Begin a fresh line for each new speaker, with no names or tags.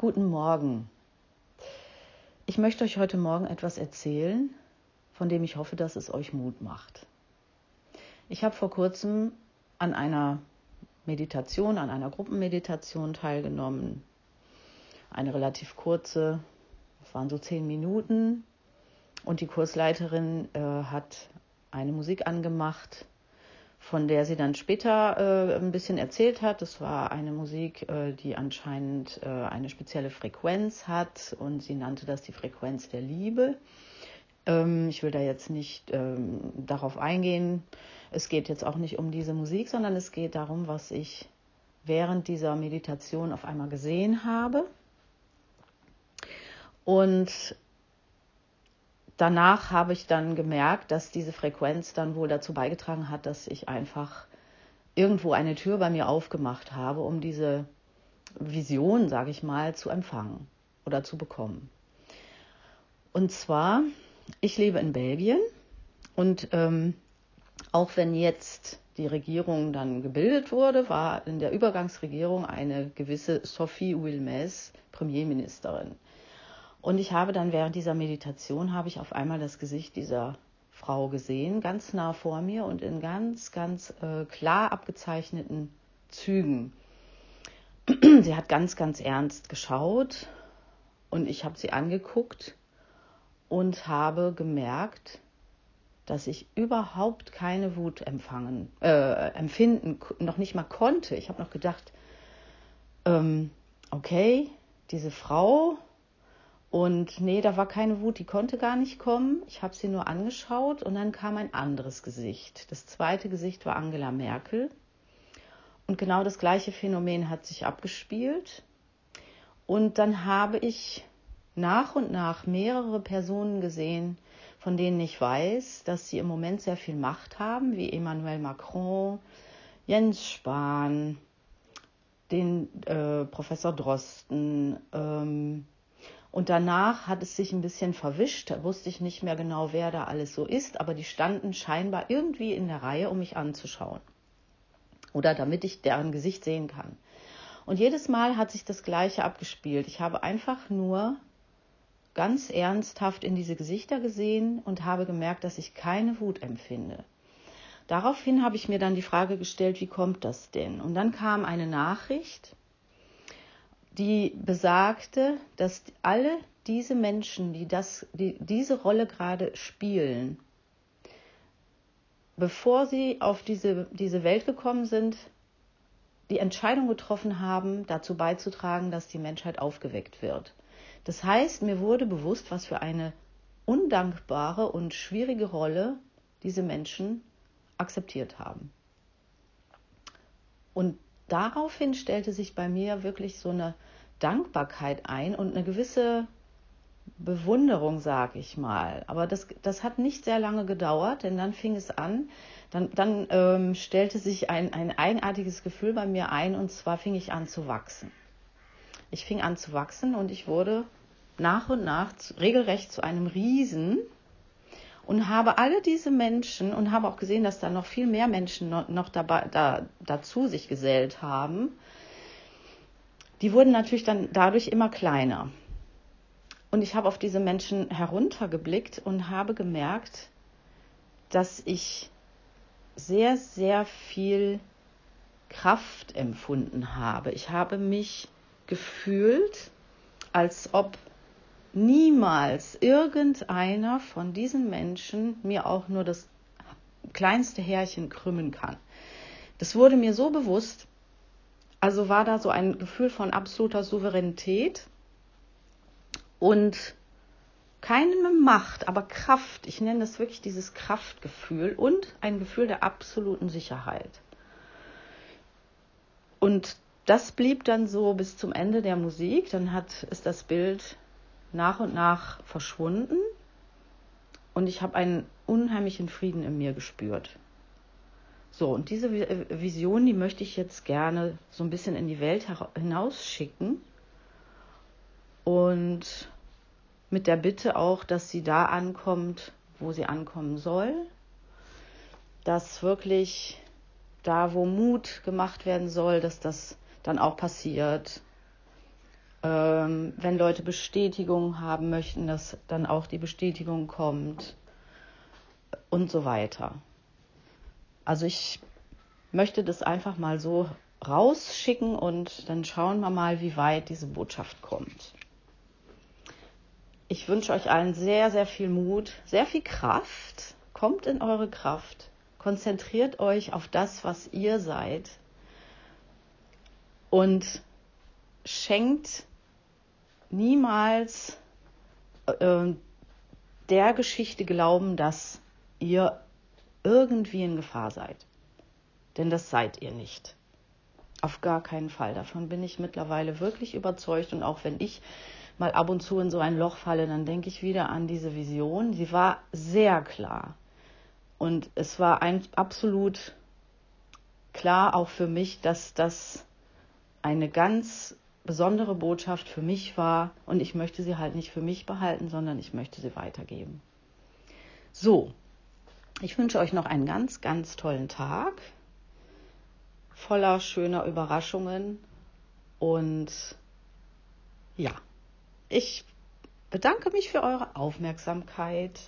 Guten Morgen. Ich möchte euch heute Morgen etwas erzählen, von dem ich hoffe, dass es euch Mut macht. Ich habe vor kurzem an einer Meditation, an einer Gruppenmeditation teilgenommen. Eine relativ kurze, es waren so zehn Minuten. Und die Kursleiterin äh, hat eine Musik angemacht, von der sie dann später äh, ein bisschen erzählt hat. Das war eine Musik, äh, die anscheinend äh, eine spezielle Frequenz hat und sie nannte das die Frequenz der Liebe. Ähm, ich will da jetzt nicht ähm, darauf eingehen. Es geht jetzt auch nicht um diese Musik, sondern es geht darum, was ich während dieser Meditation auf einmal gesehen habe. Und danach habe ich dann gemerkt, dass diese Frequenz dann wohl dazu beigetragen hat, dass ich einfach irgendwo eine Tür bei mir aufgemacht habe, um diese Vision, sage ich mal, zu empfangen oder zu bekommen. Und zwar, ich lebe in Belgien und ähm, auch wenn jetzt die Regierung dann gebildet wurde, war in der Übergangsregierung eine gewisse Sophie Wilmès Premierministerin. Und ich habe dann während dieser Meditation, habe ich auf einmal das Gesicht dieser Frau gesehen, ganz nah vor mir und in ganz, ganz äh, klar abgezeichneten Zügen. sie hat ganz, ganz ernst geschaut und ich habe sie angeguckt und habe gemerkt, dass ich überhaupt keine Wut empfangen, äh, empfinden, noch nicht mal konnte. Ich habe noch gedacht, ähm, okay, diese Frau und nee, da war keine Wut, die konnte gar nicht kommen. Ich habe sie nur angeschaut und dann kam ein anderes Gesicht. Das zweite Gesicht war Angela Merkel. Und genau das gleiche Phänomen hat sich abgespielt. Und dann habe ich nach und nach mehrere Personen gesehen, von denen ich weiß, dass sie im Moment sehr viel Macht haben, wie Emmanuel Macron, Jens Spahn, den äh, Professor Drosten, ähm, und danach hat es sich ein bisschen verwischt, da wusste ich nicht mehr genau, wer da alles so ist, aber die standen scheinbar irgendwie in der Reihe, um mich anzuschauen. Oder damit ich deren Gesicht sehen kann. Und jedes Mal hat sich das Gleiche abgespielt. Ich habe einfach nur ganz ernsthaft in diese Gesichter gesehen und habe gemerkt, dass ich keine Wut empfinde. Daraufhin habe ich mir dann die Frage gestellt, wie kommt das denn? Und dann kam eine Nachricht, die besagte, dass alle diese Menschen, die, das, die diese Rolle gerade spielen, bevor sie auf diese, diese Welt gekommen sind, die Entscheidung getroffen haben, dazu beizutragen, dass die Menschheit aufgeweckt wird. Das heißt, mir wurde bewusst, was für eine undankbare und schwierige Rolle diese Menschen akzeptiert haben. Daraufhin stellte sich bei mir wirklich so eine Dankbarkeit ein und eine gewisse Bewunderung, sag ich mal. Aber das, das hat nicht sehr lange gedauert, denn dann fing es an, dann, dann ähm, stellte sich ein, ein eigenartiges Gefühl bei mir ein und zwar fing ich an zu wachsen. Ich fing an zu wachsen und ich wurde nach und nach zu, regelrecht zu einem Riesen und habe alle diese Menschen und habe auch gesehen, dass da noch viel mehr Menschen noch, dabei, da, dazu sich gesellt haben. Die wurden natürlich dann dadurch immer kleiner. Und ich habe auf diese Menschen heruntergeblickt und habe gemerkt, dass ich sehr, sehr viel Kraft empfunden habe. Ich habe mich gefühlt, als ob niemals irgendeiner von diesen Menschen mir auch nur das kleinste Härchen krümmen kann. Das wurde mir so bewusst, also war da so ein Gefühl von absoluter Souveränität und keine Macht, aber Kraft. Ich nenne das wirklich dieses Kraftgefühl und ein Gefühl der absoluten Sicherheit. Und das blieb dann so bis zum Ende der Musik. Dann hat, ist das Bild nach und nach verschwunden. Und ich habe einen unheimlichen Frieden in mir gespürt. So, und diese Vision, die möchte ich jetzt gerne so ein bisschen in die Welt hinausschicken. Und mit der Bitte auch, dass sie da ankommt, wo sie ankommen soll, dass wirklich da, wo Mut gemacht werden soll, dass das dann auch passiert, Ähm, wenn Leute Bestätigung haben möchten, dass dann auch die Bestätigung kommt und so weiter. Also ich möchte das einfach mal so rausschicken und dann schauen wir mal, wie weit diese Botschaft kommt. Ich wünsche euch allen sehr, sehr viel Mut, sehr viel Kraft. Kommt in eure Kraft. Konzentriert euch auf das, was ihr seid. Und schenkt niemals äh, der Geschichte Glauben, dass ihr irgendwie in Gefahr seid. Denn das seid ihr nicht. Auf gar keinen Fall. Davon bin ich mittlerweile wirklich überzeugt. Und auch wenn ich mal ab und zu in so ein Loch falle, dann denke ich wieder an diese Vision. Sie war sehr klar. Und es war ein, absolut klar auch für mich, dass das eine ganz besondere Botschaft für mich war. Und ich möchte sie halt nicht für mich behalten, sondern ich möchte sie weitergeben. So, ich wünsche euch noch einen ganz, ganz tollen Tag voller schöner Überraschungen. Und ja, ich bedanke mich für eure Aufmerksamkeit.